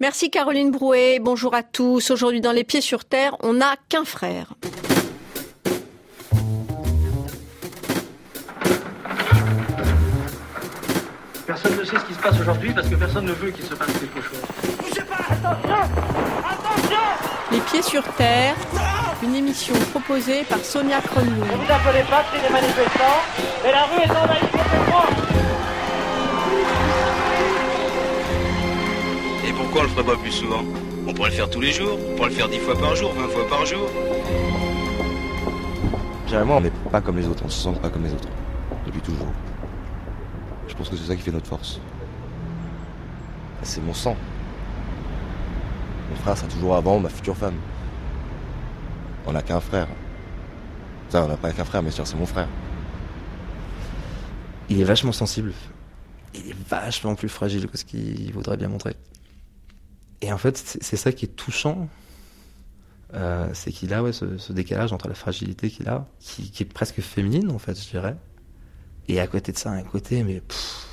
Merci Caroline Brouet. Bonjour à tous. Aujourd'hui dans Les Pieds sur Terre, on n'a qu'un frère. Personne ne sait ce qui se passe aujourd'hui parce que personne ne veut qu'il se passe quelque chose. Bougez pas Attention Attention Les Pieds sur Terre, une émission proposée par Sonia Kronlund. Ne vous appelez pas, c'est des manifestants, mais la rue est envahie complètement pourquoi on le ferait pas plus souvent On pourrait le faire tous les jours, on pourrait le faire 10 fois par jour, 20 fois par jour. Généralement, on n'est pas comme les autres, on se sent pas comme les autres. Depuis toujours. Je pense que c'est ça qui fait notre force. C'est mon sang. Mon frère sera toujours avant ma future femme. On n'a qu'un frère. Ça, on n'a pas qu'un frère, mais sûr, c'est mon frère. Il est vachement sensible. Il est vachement plus fragile que ce qu'il voudrait bien montrer. Et en fait, c'est ça qui est touchant. Euh, c'est qu'il a ouais, ce, décalage entre la fragilité qu'il a, qui, est presque féminine en fait, je dirais. Et à côté de ça, un côté, mais pff,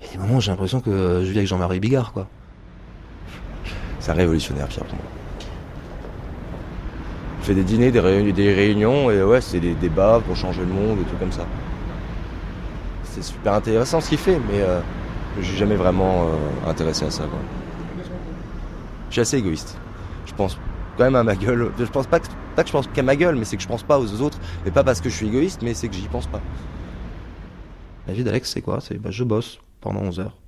il y a des moments où j'ai l'impression que je vis avec Jean-Marie Bigard, quoi. C'est un révolutionnaire, Pierre, moi. Il fait des dîners, des, réunions, des réunions et ouais, c'est des débats pour changer le monde, des trucs comme ça. C'est super intéressant ce qu'il fait, mais euh, je suis jamais vraiment euh, intéressé à ça. Quoi. Je suis assez égoïste. Je pense quand même à ma gueule. Je pense pas que, je pense qu'à ma gueule, mais c'est que je pense pas aux autres. Et pas parce que je suis égoïste, mais c'est que j'y pense pas. La vie d'Alex, c'est quoi? C'est bah, je bosse pendant 11 heures.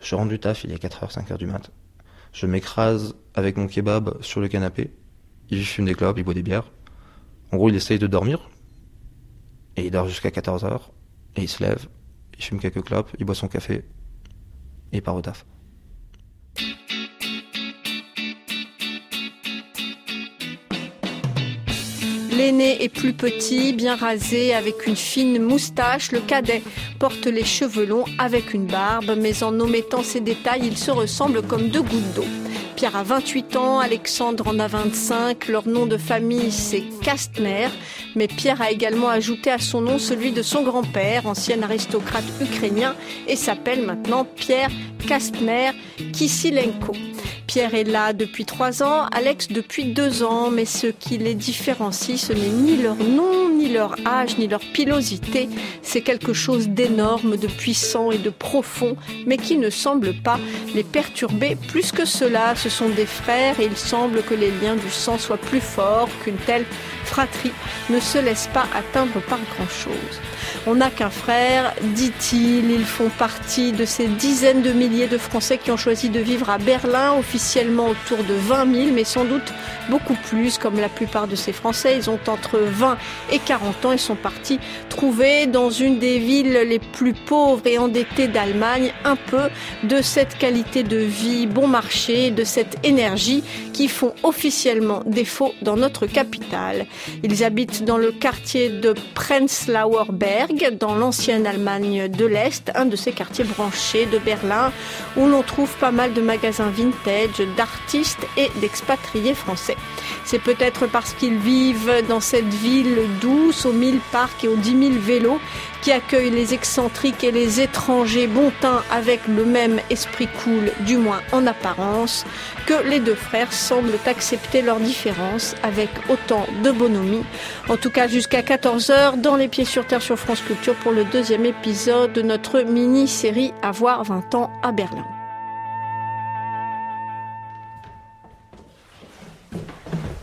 Je rentre du taf, il y a 4h, 5h du mat. Je m'écrase avec mon kebab sur le canapé. Il fume des clopes, il boit des bières. En gros, il essaye de dormir. Et il dort jusqu'à 14h. Et il se lève, il fume quelques clopes, il boit son café. Et il part au taf. L'aîné est plus petit, bien rasé, avec une fine moustache. Le cadet porte les cheveux longs avec une barbe, mais en omettant ces détails, ils se ressemblent comme deux gouttes d'eau. Pierre a 28 ans, Alexandre en a 25. Leur nom de famille, c'est Kastner. Mais Pierre a également ajouté à son nom celui de son grand-père, ancien aristocrate ukrainien, et s'appelle maintenant Pierre Kastner Kisilenko. Pierre est là depuis trois ans, Alex depuis deux ans, mais ce qui les différencie, ce n'est ni leur nom, ni leur âge, ni leur pilosité. C'est quelque chose d'énorme, de puissant et de profond, mais qui ne semble pas les perturber plus que cela. Ce sont des frères et il semble que les liens du sang soient plus forts qu'une telle fratrie ne se laisse pas atteindre par grand-chose. On n'a qu'un frère, dit-il. Ils font partie de ces dizaines de milliers de Français qui ont choisi de vivre à Berlin, officiellement autour de 20 000, mais sans doute beaucoup plus, comme la plupart de ces Français. Ils ont entre 20 et 40 ans et sont partis trouver dans une des villes les plus pauvres et endettées d'Allemagne un peu de cette qualité de vie bon marché, de cette énergie qui font officiellement défaut dans notre capitale. Ils habitent dans le quartier de Prenzlauer Berg, dans l'ancienne Allemagne de l'Est, un de ces quartiers branchés de Berlin, où l'on trouve pas mal de magasins vintage, d'artistes et d'expatriés français. C'est peut-être parce qu'ils vivent dans cette ville douce, aux mille parcs et aux dix mille vélos, qui accueille les excentriques et les étrangers bon teint avec le même esprit cool, du moins en apparence, que les deux frères semblent accepter leurs différences avec autant de bonhomie. En tout cas, jusqu'à 14h, dans Les Pieds sur Terre sur France Culture pour le deuxième épisode de notre mini-série Avoir 20 ans à Berlin.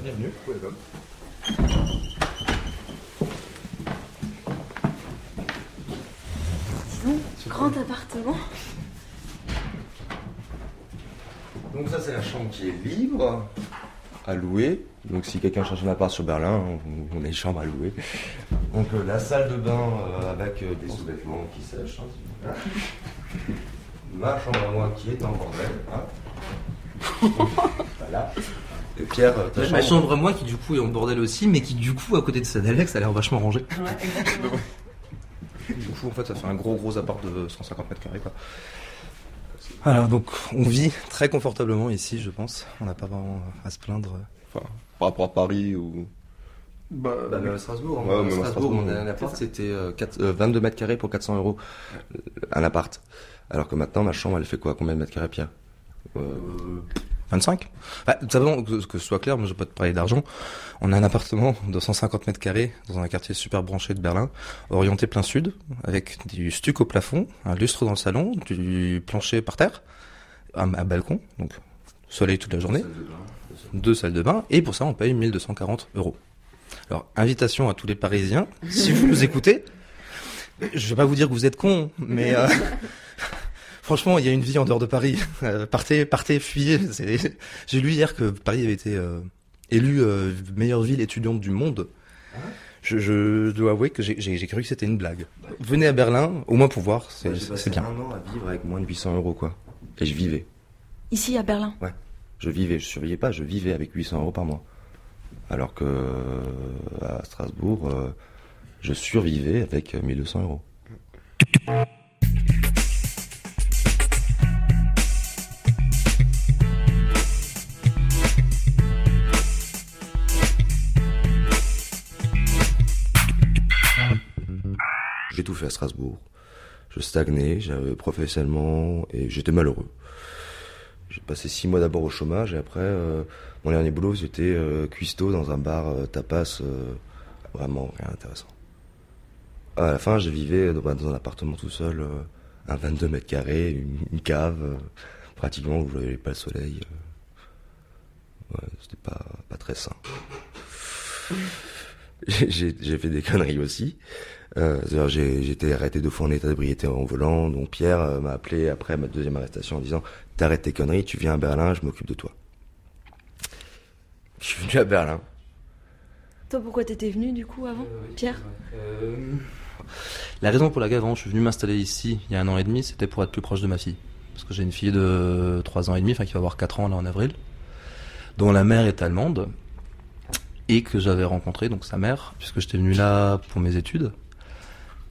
Bienvenue, welcome. Grand appartement. Donc ça c'est la chambre qui est libre à louer. Donc si quelqu'un cherche un appart sur Berlin, on, on a une chambre à louer. Donc euh, la salle de bain euh, avec euh, des sous-vêtements qui sèchent. hein. Ma chambre à moi qui est en bordel. hein. voilà. Et Pierre, ta Ma chambre à moi qui du coup est en bordel aussi, mais qui du coup à côté de celle d'Alex a l'air vachement rangée. Du coup en fait ça fait un gros gros appart de 150 mètres carrés quoi. Alors donc on vit très confortablement ici je pense. On n'a pas vraiment à se plaindre. Enfin, par rapport à Paris ou. Bah, même à Strasbourg. Ouais, hein. même à Strasbourg, Strasbourg, mon ouais. appart c'était euh, quatre- euh, 22 mètres carrés pour 400 euros. Un appart. Alors que maintenant ma chambre elle fait quoi? Combien de mètres carrés Pierre? Euh, 25 bah, Simplement, que, que ce soit clair, moi je vais pas te parler d'argent. On a un appartement de 150 mètres carrés dans un quartier super branché de Berlin, orienté plein sud, avec du stuc au plafond, un lustre dans le salon, du plancher par terre, un, un balcon, donc soleil toute la journée, deux salles de bain, et pour ça on paye 1240 euros. Alors, invitation à tous les Parisiens, si vous nous écoutez, je vais pas vous dire que vous êtes cons, mais euh, franchement, il y a une vie en dehors de Paris. Euh, partez, partez, fuyez. J'ai lu hier que Paris avait été euh, élu euh, meilleure ville étudiante du monde. Je, je dois avouer que j'ai- cru que c'était une blague. Venez à Berlin, au moins pour voir, c'est j'ai passé c'est bien. un an à vivre avec moins de 800 euros, quoi. Et je vivais. Ici à Berlin. Je vivais, je surveillais pas, je vivais avec 800 euros par mois. Alors que euh, à Strasbourg, euh, je survivais avec euh, 1200 euros. J'ai tout fait à Strasbourg. Je stagnais, j'avais professionnellement et j'étais malheureux. J'ai passé six mois d'abord au chômage et après, euh, mon dernier boulot, c'était euh, cuistot dans un bar euh, tapas, euh, vraiment rien d'intéressant. À la fin, je vivais dans, dans un appartement tout seul, euh, un 22 mètres carrés, une, cave, euh, pratiquement où je n'avais pas le soleil. euh. Ouais, c'était pas, pas très sain. J'ai fait des conneries aussi. Euh, c'est-à-dire, j'ai été arrêté deux fois en état d'ébriété en volant. Donc Pierre euh, m'a appelé après ma deuxième arrestation en disant T'arrêtes tes conneries, tu viens à Berlin, je m'occupe de toi. Je suis venu à Berlin. Toi, pourquoi t'étais venu du coup avant Pierre Euh, La raison pour laquelle avant je suis venu m'installer ici il y a un an et demi, c'était pour être plus proche de ma fille. Parce que j'ai une fille de 3 ans et demi, enfin qui va avoir 4 ans là en avril, dont la mère est allemande, et que j'avais rencontré donc sa mère, puisque j'étais venu là pour mes études.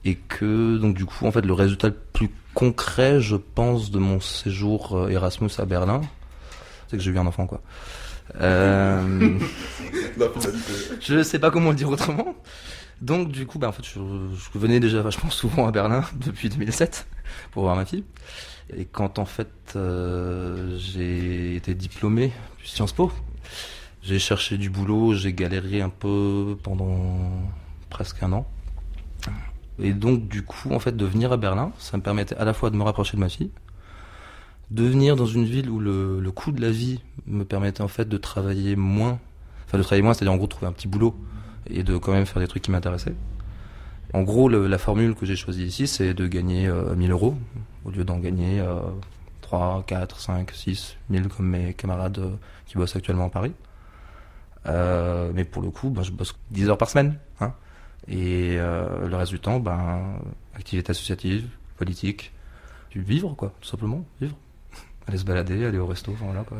Et que donc du coup en fait le résultat le plus concret je pense de mon séjour euh, Erasmus à Berlin, c'est que j'ai eu un enfant quoi. Euh... je sais pas comment le dire autrement. Donc du coup, bah, en fait, je, je venais déjà vachement souvent à Berlin depuis 2007 pour voir ma fille. Et quand en fait euh, j'ai été diplômé du Sciences Po, j'ai cherché du boulot, j'ai galéré un peu pendant presque un an. Et donc du coup, en fait, de venir à Berlin, ça me permettait à la fois de me rapprocher de ma fille, de venir dans une ville où le, le coût de la vie me permettait en fait de travailler moins, enfin de travailler moins, c'est-à-dire en gros trouver un petit boulot et de quand même faire des trucs qui m'intéressaient. En gros, la formule que j'ai choisie ici, c'est de gagner euh, 1000 euros au lieu d'en gagner euh, 3, 4, 5, 6, 1000 comme mes camarades euh, qui bossent actuellement à Paris. Euh, mais pour le coup, ben, je bosse 10 heures par semaine. Hein, et euh, le reste du temps, ben, activité associative, politique, vivre, quoi, tout simplement, vivre. Aller se balader, aller au resto, enfin, voilà, quoi.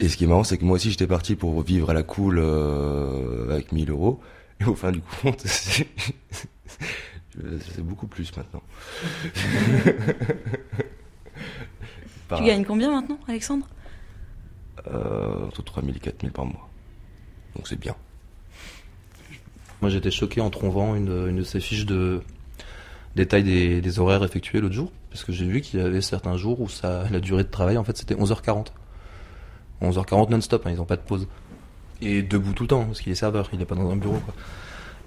Et ce qui est marrant, c'est que moi aussi, j'étais parti pour vivre à la cool euh, avec 1000 euros. Et au fin du compte, c'est c'est beaucoup plus maintenant. Par- Tu gagnes combien maintenant, Alexandre? Euh, entre 3000 et 4000 par mois. Donc c'est bien. Moi, j'étais choqué en trouvant une, une de ces fiches de détail des, horaires effectués l'autre jour, parce que j'ai vu qu'il y avait certains jours où ça, la durée de travail, en fait, c'était 11h40. 11h40 non-stop, hein, ils n'ont pas de pause. Et debout tout le temps, parce qu'il est serveur, il n'est pas dans un bureau, quoi.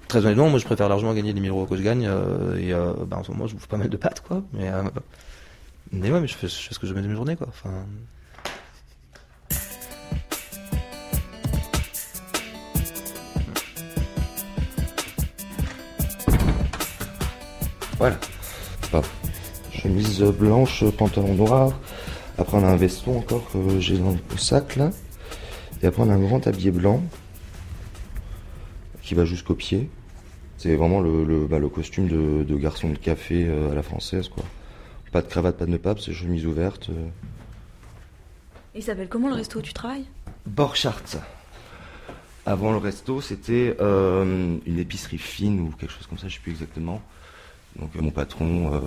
Très honnêtement, moi, je préfère largement gagner les 1000 euros que je gagne, euh, et euh, bah, en ce moment, je bouffe pas mal de pâtes, quoi. Mais, euh, mais ouais, mais je fais, je fais ce que je mets de mes journées, quoi. Enfin, Voilà. Chemise blanche, pantalon noir. Après on a un veston encore que j'ai dans le sac là. Et après on a un grand tablier blanc qui va jusqu'aux pieds. C'est vraiment le, le, bah, le costume de, de garçon de café euh, à la française quoi. Pas de cravate, pas de nœud c'est chemise ouverte. euh. Il s'appelle comment le resto où tu travailles? Borchardt. Avant le resto, c'était euh, une épicerie fine ou quelque chose comme ça, je sais plus exactement. Donc mon patron euh,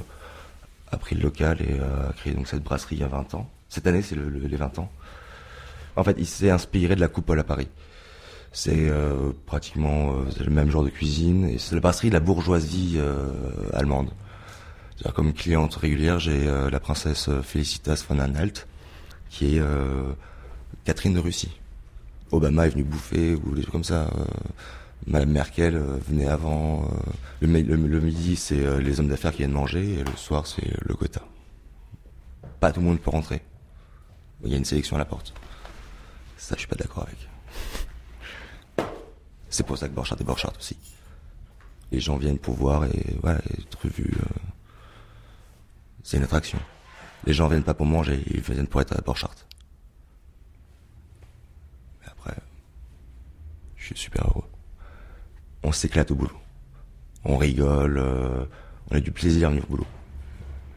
a pris le local et euh, a créé donc cette brasserie il y a 20 ans. Cette année, c'est le, le- les 20 ans. En fait, il s'est inspiré de la coupole à Paris. C'est euh, pratiquement le même genre de cuisine et c'est la brasserie de la bourgeoisie allemande. Comme cliente régulière, j'ai la princesse Felicitas von Anhalt qui est Catherine de Russie. Obama est venu bouffer ou des trucs comme ça. Madame Merkel euh, venait avant. euh, le, mi- le- le midi, c'est euh, les hommes d'affaires qui viennent manger et le soir, c'est le quota. Pas tout le monde peut rentrer. Il y a une sélection à la porte. Ça, je suis pas d'accord avec. C'est pour ça que Borchardt est Borchardt aussi. Les gens viennent pour voir et voilà, être vus. c'est une attraction. Les gens viennent pas pour manger, ils viennent pour être à Borchardt. Mais après, je suis super heureux. On s'éclate au boulot. On rigole, euh, on a du plaisir à venir au boulot.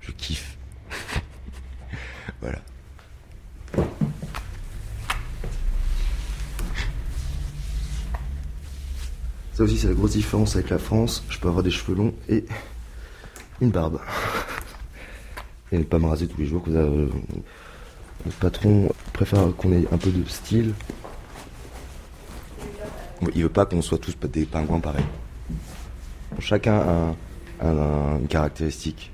Je kiffe. voilà. Ça aussi, c'est la grosse différence avec la France. Je peux avoir des cheveux longs et une barbe. Et ne pas me raser tous les jours. que euh, le patron préfère qu'on ait un peu de style. Il veut pas qu'on soit tous des pingouins pareils. Chacun a, un- un- une caractéristique.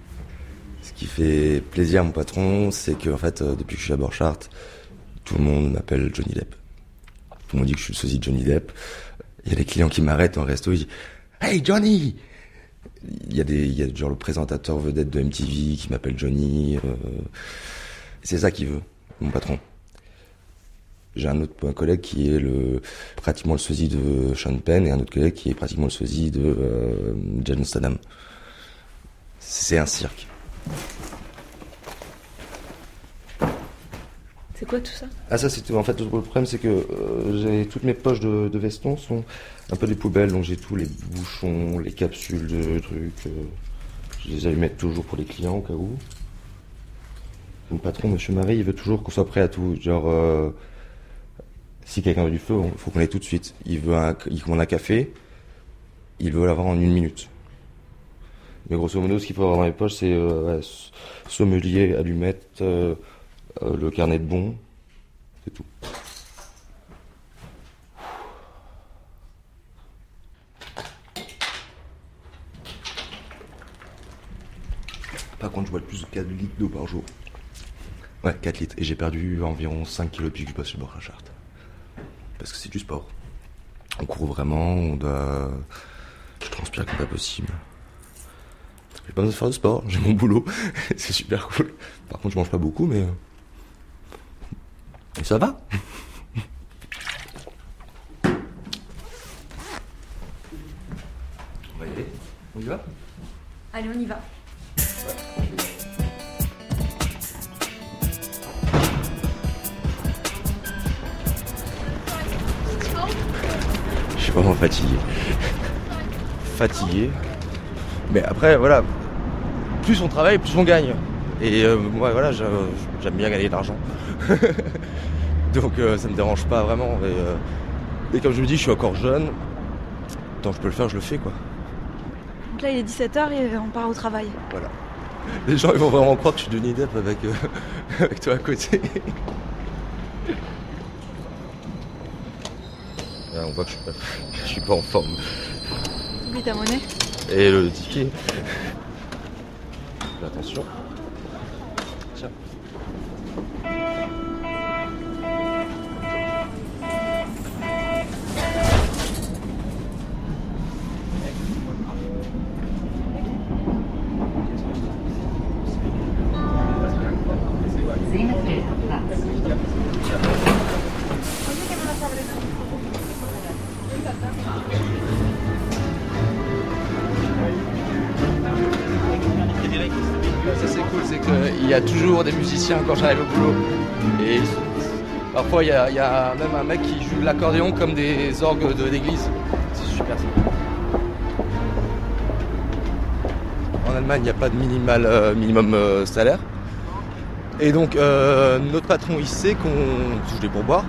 Ce qui fait plaisir à mon patron, c'est que en fait, euh, depuis que je suis à Borchardt, tout le monde m'appelle Johnny Depp. Tout le monde dit que je suis le sosie de Johnny Depp. Il y a des clients qui m'arrêtent en resto, ils disent Hey Johnny Il y a des, genre le présentateur vedette de MTV qui m'appelle Johnny. euh, c'est ça qu'il veut, mon patron. J'ai un autre un collègue qui est le pratiquement le sosie de Sean Penn et un autre collègue qui est pratiquement le sosie de euh, Jason Statham. C'est un cirque. C'est quoi tout ça? Ah ça c'est tout. En fait le problème c'est que euh, j'ai toutes mes poches de, de veston sont un peu des poubelles donc j'ai tous les bouchons, les capsules de trucs. euh, je les allumettes toujours pour les clients au cas où. Mon patron Monsieur Marie il veut toujours qu'on soit prêt à tout. Genre euh, si quelqu'un veut du feu, il faut qu'on l'ait tout de suite. Il veut un, il commande un café, il veut l'avoir en une minute. Mais grosso modo ce qu'il faut avoir dans les poches c'est euh, sommelier, allumettes. euh, euh, le carnet de bons, c'est tout. Par contre, je bois plus de 4 litres d'eau par jour. Ouais, 4 litres. Et j'ai perdu environ 5 kilos depuis que je bosse chez Borchardt. Parce que c'est du sport. On court vraiment, on doit... Je transpire comme pas possible. J'ai pas besoin de faire de sport, j'ai mon boulot, c'est super cool. Par contre, je mange pas beaucoup, mais... et ça va On va y aller? On y va? Allez, on y va. Vraiment fatigué. Fatigué. Mais après, voilà, plus on travaille, plus on gagne. Et euh, moi, voilà, j'a- j'aime bien gagner de l'argent. Donc euh, ça me dérange pas vraiment. Et, euh, et comme je me dis, je suis encore jeune. Tant que je peux le faire, je le fais, quoi. Donc là, il est 17h et on part au travail. Voilà. Les gens, ils vont vraiment croire que je suis Johnny Depp avec, avec toi à côté. On voit que je suis pas, je suis pas en forme. Oublie ta monnaie. Et le ticket. Attention. Y a toujours des musiciens quand j'arrive au boulot. Et parfois il y, a- même un mec qui joue de l'accordéon comme des orgues de l'église. C'est super ça. En Allemagne, il n'y a pas de minimal, euh, minimum euh, salaire. Et donc euh, notre patron il sait qu'on touche des pourboires.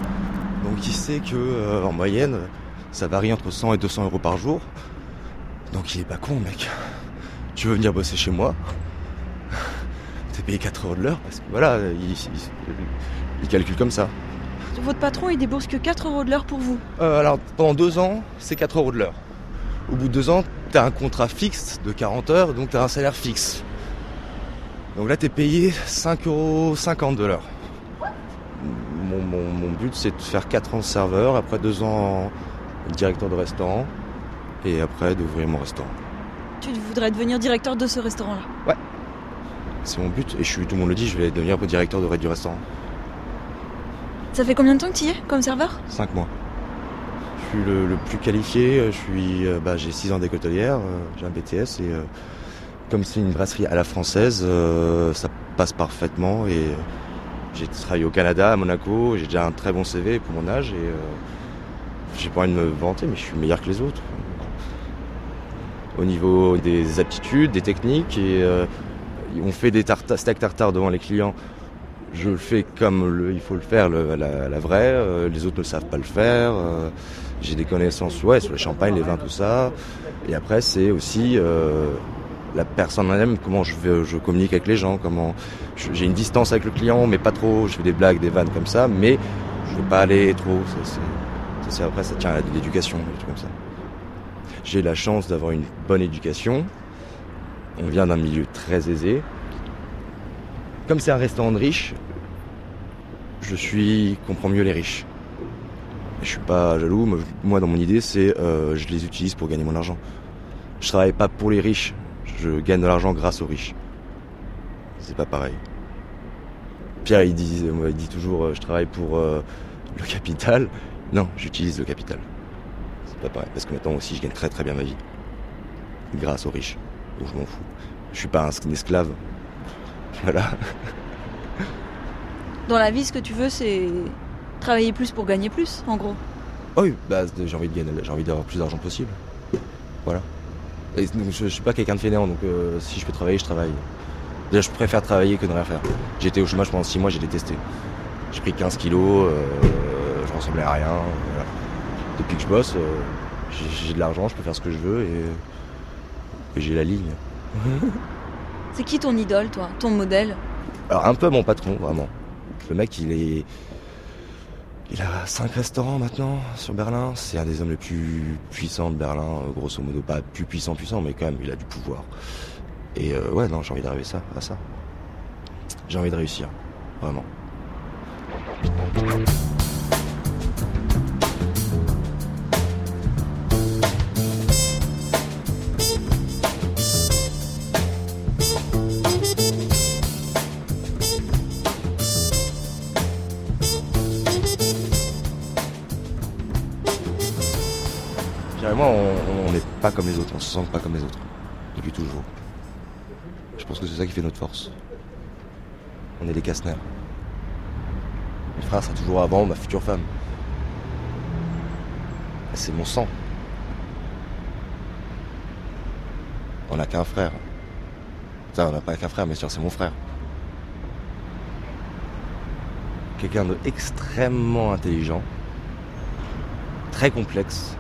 Donc il sait que en moyenne ça varie entre 100 et 200 euros par jour. Donc il est pas con mec. Tu veux venir bosser chez moi? Payé 4 euros de l'heure parce que voilà, il, il- il calcule comme ça. Votre patron, il débourse que 4 euros de l'heure pour vous. Euh, alors pendant deux ans, c'est 4 euros de l'heure. Au bout de deux ans, t'as un contrat fixe de 40 heures, donc t'as un salaire fixe. Donc là, t'es payé 5,50 euros de l'heure. mon, mon- mon but, c'est de faire 4 ans de serveur, après 2 ans directeur de restaurant, et après d'ouvrir mon restaurant. Tu voudrais devenir directeur de ce restaurant-là? C'est mon but, et je suis, tout le monde le dit, je vais devenir directeur de, du restaurant. Ça fait combien de temps que tu y es comme serveur? 5 mois. Je suis le, le plus qualifié, je suis, euh, bah, j'ai 6 ans d'école hôtelière, euh, j'ai un BTS, et euh, comme c'est une brasserie à la française, ça passe parfaitement, et j'ai travaillé au Canada, à Monaco, j'ai déjà un très bon CV pour mon âge, et j'ai pas envie de me vanter, mais je suis meilleur que les autres. Au niveau des aptitudes, des techniques, et on fait des tarta- steaks tartare devant les clients. Je le fais comme il faut le faire, la, vraie. euh, les autres ne savent pas le faire. euh, j'ai des connaissances ouais, sur les champagnes, les vins, tout ça. Et après, c'est aussi euh, la personne elle-même, comment je, communique avec les gens, comment j'ai une distance avec le client, mais pas trop. Je fais des blagues, des vannes comme ça, mais je veux pas aller trop. Ça, après, ça tient à l'éducation, des trucs comme ça. J'ai la chance d'avoir une bonne éducation. On vient d'un milieu très aisé. Comme c'est un restaurant de riches, je suis comprends mieux les riches. Je suis pas jaloux. Moi, dans mon idée, c'est euh, je les utilise pour gagner mon argent. Je travaille pas pour les riches. Je gagne de l'argent grâce aux riches. C'est pas pareil. Pierre, il dit, il dit toujours, euh, je travaille pour euh, le capital. Non, j'utilise le capital. C'est pas pareil. Parce que maintenant aussi, je gagne très très bien ma vie. Grâce aux riches. Donc je m'en fous. Je suis pas un esclave. Voilà. Dans la vie, ce que tu veux, c'est travailler plus pour gagner plus, en gros. Oh oui, bah, j'ai envie de gagner, j'ai envie d'avoir plus d'argent possible. Voilà. Et donc, je, je suis pas quelqu'un de fainéant, donc euh, si je peux travailler, je travaille. Déjà, je préfère travailler que de rien faire. Été au chômage pendant 6 mois, j'ai détesté. J'ai pris 15 kilos, euh, je ressemblais à rien. voilà. Depuis que je bosse, euh, j'ai de l'argent, je peux faire ce que je veux et j'ai la ligne. C'est qui ton idole, toi Ton modèle? Alors un peu mon patron, vraiment. Le mec, il est... Il a cinq restaurants maintenant sur Berlin. C'est un des hommes les plus puissants de Berlin, euh, grosso modo. Pas plus puissant, puissant, mais quand même, il a du pouvoir. Et euh, ouais, non, j'ai envie d'arriver ça, à ça. J'ai envie de réussir, vraiment. Pas comme les autres, on se sent pas comme les autres. Depuis toujours. Je pense que c'est ça qui fait notre force. On est des casse-nerfs. Mon frère sera toujours avant ma future femme. C'est mon sang. On n'a qu'un frère. Ça, on n'a pas qu'un frère, mais sûr, c'est mon frère. Quelqu'un d'extrêmement intelligent, très complexe,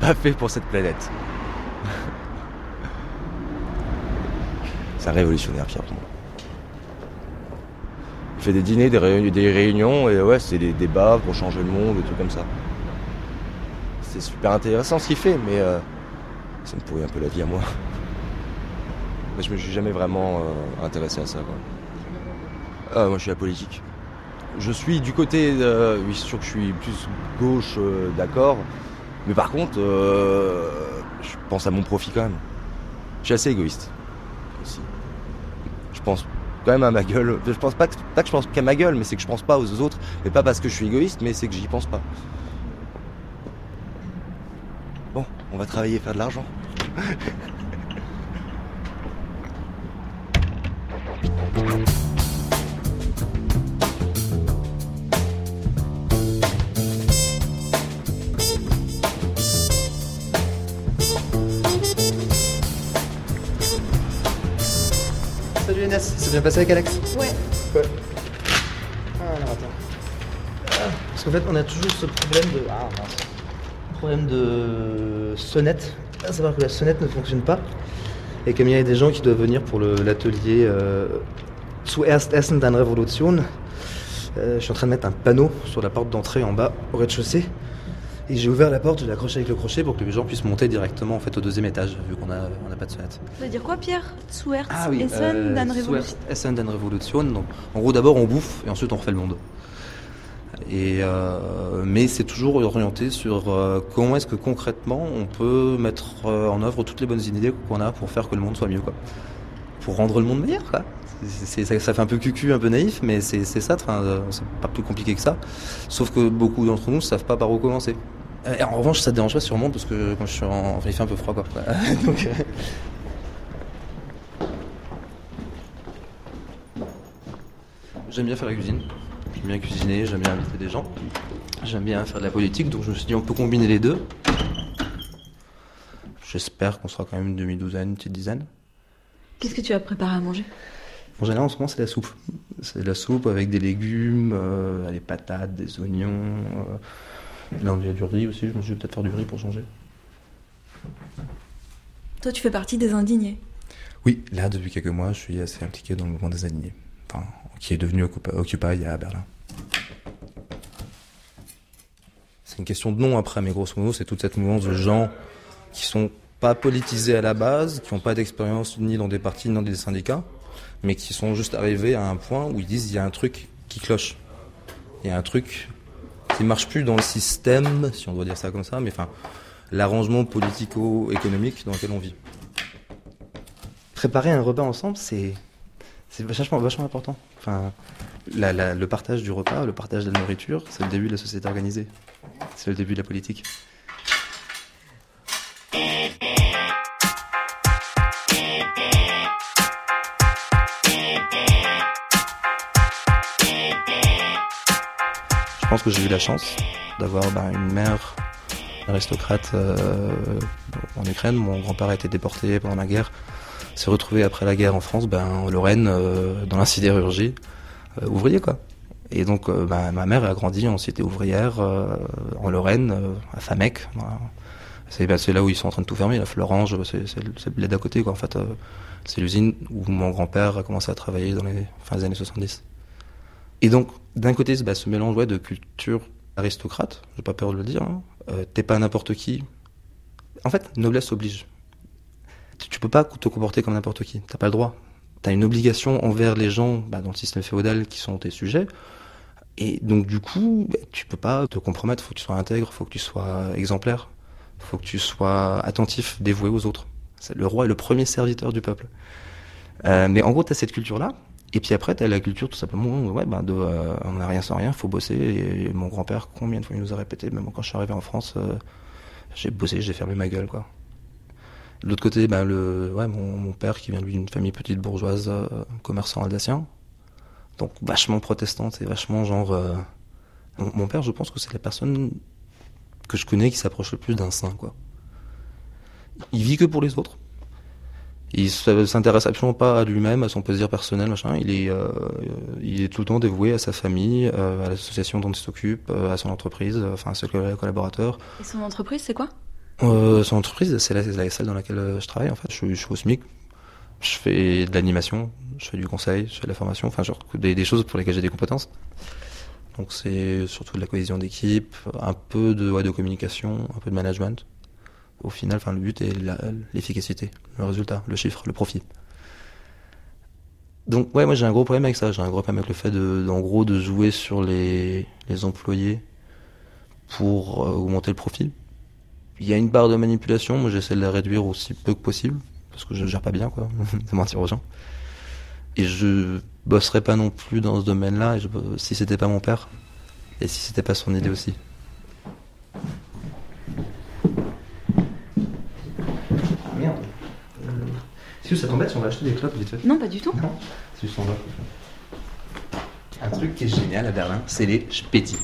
pas fait pour cette planète. C'est un révolutionnaire, Pierre, pour moi. Il fait des dîners, des, réunions, des et ouais, c'est des débats pour changer le monde, des trucs comme ça. C'est super intéressant ce qu'il fait, mais euh, ça me pourrit un peu la vie à moi. Moi, je me suis jamais vraiment euh, intéressé à ça. Quoi. Ah, moi, je suis apolitique. Je suis du côté, euh, oui, c'est sûr que je suis plus gauche, euh, d'accord. Mais par contre, euh, je pense à mon profit quand même. Je suis assez égoïste aussi. Je pense quand même à ma gueule. Je pense pas que, pas que je pense qu'à ma gueule, mais c'est que je pense pas aux autres. Et pas parce que je suis égoïste, mais c'est que j'y pense pas. Bon, on va travailler et faire de l'argent. C'est bien passé avec Alex Ouais. Ouais. Ah, attends. Ah, parce qu'en fait, on a toujours ce problème de. Ah, mince. Problème de sonnette. À savoir que la sonnette ne fonctionne pas. Et comme il y a des gens qui doivent venir pour l'atelier euh, Zuerst Essen, dann Revolution, euh, je suis en train de mettre un panneau sur la porte d'entrée en bas, au rez-de-chaussée. Et j'ai ouvert la porte, je l'ai accroché avec le crochet pour que les gens puissent monter directement en fait au deuxième étage, vu qu'on a, on n'a pas de sonnette. Ça veut dire quoi, Pierre? Zuerst Ah oui, Essen, euh, dann Revolution. Essen, dann Revolution. Donc, en gros, d'abord on bouffe et ensuite on refait le monde. Et euh, mais c'est toujours orienté sur euh, comment est-ce que concrètement on peut mettre euh, en œuvre toutes les bonnes idées qu'on a pour faire que le monde soit mieux, quoi. Pour rendre le monde meilleur, quoi. Ça, ça fait un peu cucu, un peu naïf, mais c'est ça. c'est pas plus compliqué que ça. Sauf que beaucoup d'entre nous ne savent pas par où commencer. Euh, en revanche, ça te dérange pas sûrement parce que quand je suis en, enfin, il fait un peu froid, quoi. Donc, euh, J'aime bien faire la cuisine. J'aime bien cuisiner, j'aime bien inviter des gens. J'aime bien faire de la politique, donc je me suis dit on peut combiner les deux. J'espère qu'on sera quand même une demi-douzaine, une petite dizaine. Qu'est-ce que tu as préparé à manger? En général, en ce moment, c'est la soupe. C'est de la soupe avec des légumes, euh, des patates, des oignons. euh. Là, il y a du riz aussi. Je me suis dit peut-être faire du riz pour changer. Toi, tu fais partie des indignés. Oui, là, depuis quelques mois, je suis assez impliqué dans le mouvement des alignés. Enfin, qui est devenu Occupy Occupy à Berlin. C'est une question de nom après, mais grosso modo, c'est toute cette mouvance de gens qui sont pas politisés à la base, qui n'ont pas d'expérience ni dans des partis ni dans des syndicats, mais qui sont juste arrivés à un point où ils disent il y a un truc qui cloche. Il y a un truc qui marche plus dans le système, si on doit dire ça comme ça, mais enfin, l'arrangement politico-économique dans lequel on vit. Préparer un repas ensemble, c'est c'est vachement, vachement important. Enfin, le partage du repas, le partage de la nourriture, c'est le début de la société organisée. C'est le début de la politique. Pense que j'ai eu la chance d'avoir ben, une mère aristocrate euh, en Ukraine. Mon grand-père a été déporté pendant la guerre. S'est retrouvé après la guerre en France, ben, en Lorraine, euh, dans la sidérurgie, euh, ouvrier quoi. Et donc ben, ma mère a grandi en cité ouvrière en Lorraine, à Famec. Voilà. C'est là où ils sont en train de tout fermer, la Florange, c'est le bled d'à côté quoi. En fait, c'est l'usine où mon grand-père a commencé à travailler dans les fins des années 70. Et donc, d'un côté, bah, ce mélange ouais, de culture aristocrate, j'ai pas peur de le dire, hein. Euh, t'es pas n'importe qui. En fait, noblesse oblige. Tu, tu peux pas te comporter comme n'importe qui, t'as pas le droit. T'as une obligation envers les gens bah, dans le système féodal qui sont tes sujets. Et donc, du coup, bah, tu peux pas te compromettre, faut que tu sois intègre, faut que tu sois exemplaire, faut que tu sois attentif, dévoué aux autres. Le roi est le premier serviteur du peuple. Euh, mais en gros, t'as cette culture-là, et puis après, t'as la culture tout simplement, ouais, ben de, euh, on n'a rien sans rien, faut bosser. Et mon grand-père, combien de fois il nous a répété, même quand je suis arrivé en France, euh, j'ai bossé, j'ai fermé ma gueule, quoi. De l'autre côté, ben le, ouais, mon, mon père qui vient d'une famille petite bourgeoise, euh, commerçant alsacien, donc vachement protestante et vachement genre. euh, mon, mon père, je pense que c'est la personne que je connais qui s'approche le plus d'un saint, quoi. Il vit que pour les autres. Il s- s'intéresse absolument pas à lui-même, à son plaisir personnel, machin. Il est, euh, il est tout le temps dévoué à sa famille, euh, à l'association dont il s'occupe, euh, à son entreprise, euh, enfin à ses coll- collaborateurs. Et son entreprise, c'est quoi? Euh, son entreprise, c'est la, la- celle dans laquelle euh, je travaille en fait. Je, suis- je suis au SMIC. Je fais de l'animation, je fais du conseil, je fais de la formation, enfin genre des, des choses pour lesquelles j'ai des compétences. Donc c'est surtout de la cohésion d'équipe, un peu de, ouais, de communication, un peu de management. Au final, enfin le but est l'efficacité, le résultat, le chiffre, le profit. Donc ouais, moi j'ai un gros problème avec ça. J'ai un gros problème avec le fait de, en gros, de jouer sur les, les employés pour euh, augmenter le profit. Il y a une part de manipulation, moi j'essaie de la réduire aussi peu que possible, parce que je gère pas bien, quoi, de mentir aux gens. Et je bosserais pas non plus dans ce domaine-là, si c'était pas mon père, et si c'était pas son idée aussi. Si ça t'embête si on va acheter des clopes vite fait Non, pas du tout. Non, c'est juste en bas. Un truc qui est génial à Berlin, c'est les Späti.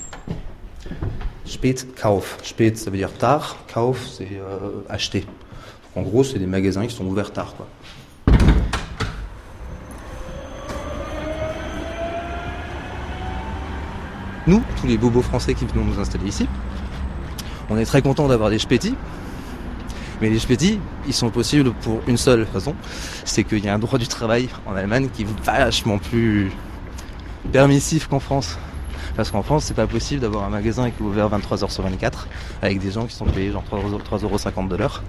Spätkauf. Spät, ça veut dire tard. Kauf, c'est euh, acheter. En gros, c'est des magasins qui sont ouverts tard, quoi. Nous, tous les bobos français qui venons nous installer ici, on est très contents d'avoir des Späti. Mais les Späti, ils sont possibles pour une seule raison, c'est qu'il y a un droit du travail en Allemagne qui est vachement plus permissif qu'en France. Parce qu'en France, c'est pas possible d'avoir un magasin qui est ouvert 23h sur 24 avec des gens qui sont payés genre 3,50€ de l'heure.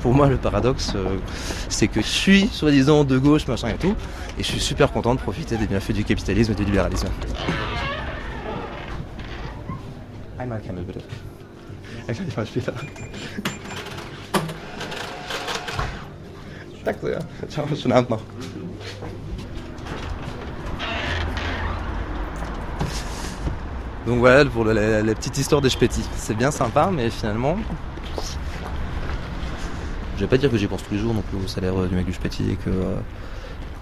Pour moi, le paradoxe, euh, c'est que je suis soi-disant de gauche, machin et tout, et je suis super content de profiter des bienfaits du capitalisme et du libéralisme. Gleich mal später. Danke sehr. Ciao, schönen Abend noch. Donc voilà pour la, la petite histoire des Spétis. C'est bien sympa, mais finalement, je vais pas dire que j'y pense tous les jours non plus au salaire euh, du mec du Spéti et que, euh,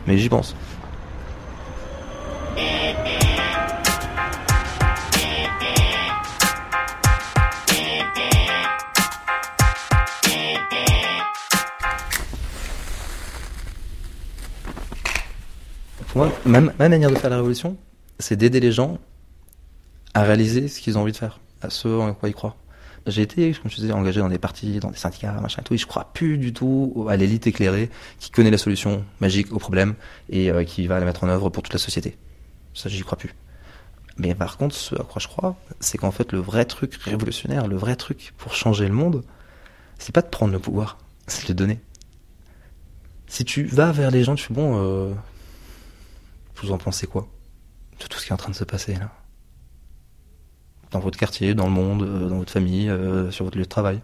mais j'y pense. Moi, ma, ma manière de faire la révolution, c'est d'aider les gens à réaliser ce qu'ils ont envie de faire, à ce en quoi ils croient. J'ai été, comme je disais, engagé dans des partis, dans des syndicats, machin et tout, et je crois plus du tout à l'élite éclairée qui connaît la solution magique au problème et euh, qui va la mettre en œuvre pour toute la société. Ça, j'y crois plus. Mais par contre, ce à quoi je crois, c'est qu'en fait, le vrai truc révolutionnaire, le vrai truc pour changer le monde, c'est pas de prendre le pouvoir, c'est de le donner. Si tu vas vers les gens, tu fais bon, euh, vous en pensez quoi de tout ce qui est en train de se passer là? Dans votre quartier, dans le monde, euh, dans votre famille, euh, sur votre lieu de travail?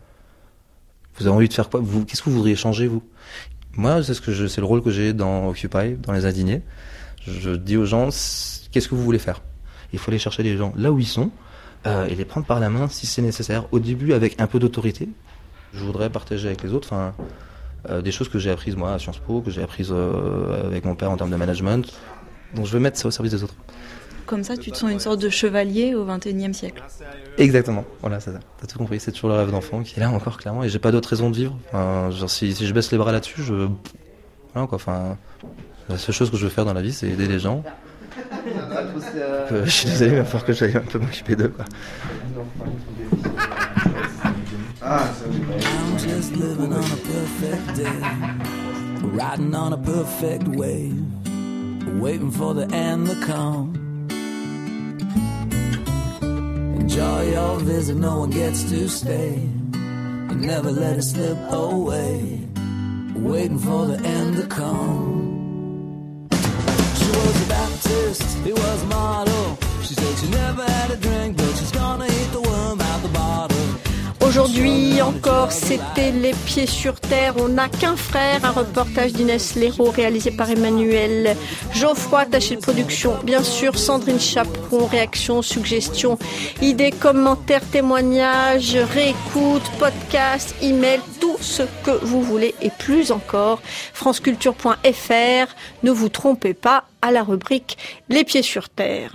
Vous avez envie de faire quoi? Vous, Qu'est-ce que vous voudriez changer vous? Moi, c'est ce que je, c'est le rôle que j'ai dans Occupy, dans les indignés. Je dis aux gens, qu'est-ce que vous voulez faire? Il faut aller chercher les gens là où ils sont euh, et les prendre par la main si c'est nécessaire. Au début, avec un peu d'autorité. Je voudrais partager avec les autres. Enfin, euh, des choses que j'ai apprises moi à Sciences Po, que j'ai apprises euh, avec mon père en termes de management. Donc je veux mettre ça au service des autres. Comme ça, tu te sens une sorte de chevalier au XXIe siècle. Exactement, voilà, c'est ça. T'as tout compris, c'est toujours le rêve d'enfant qui est là encore clairement et j'ai pas d'autre raison de vivre. Enfin, genre, si, si je baisse les bras là-dessus, je. Voilà quoi, enfin. La seule chose que je veux faire dans la vie, c'est aider les gens. Je suis désolé, mais il va falloir que j'aille un peu m'occuper d'eux quoi. I'm just living on a perfect day, riding on a perfect wave, waiting for the end to come. Enjoy your visit, no one gets to stay, and never let it slip away, waiting for the end to come. She was a Baptist, he was a model. She said she never had a drink, but she's gonna eat the worm out the bottle. Aujourd'hui encore, c'était Les Pieds sur Terre. On n'a qu'un frère, un reportage d'Inès Léraud réalisé par Emmanuel Geoffroy, attaché de production. Bien sûr, Sandrine Chaperon, réactions, suggestions, idées, commentaires, témoignages, réécoute, podcast, email, tout ce que vous voulez et plus encore. franceculture.fr. Ne vous trompez pas à la rubrique Les Pieds sur Terre.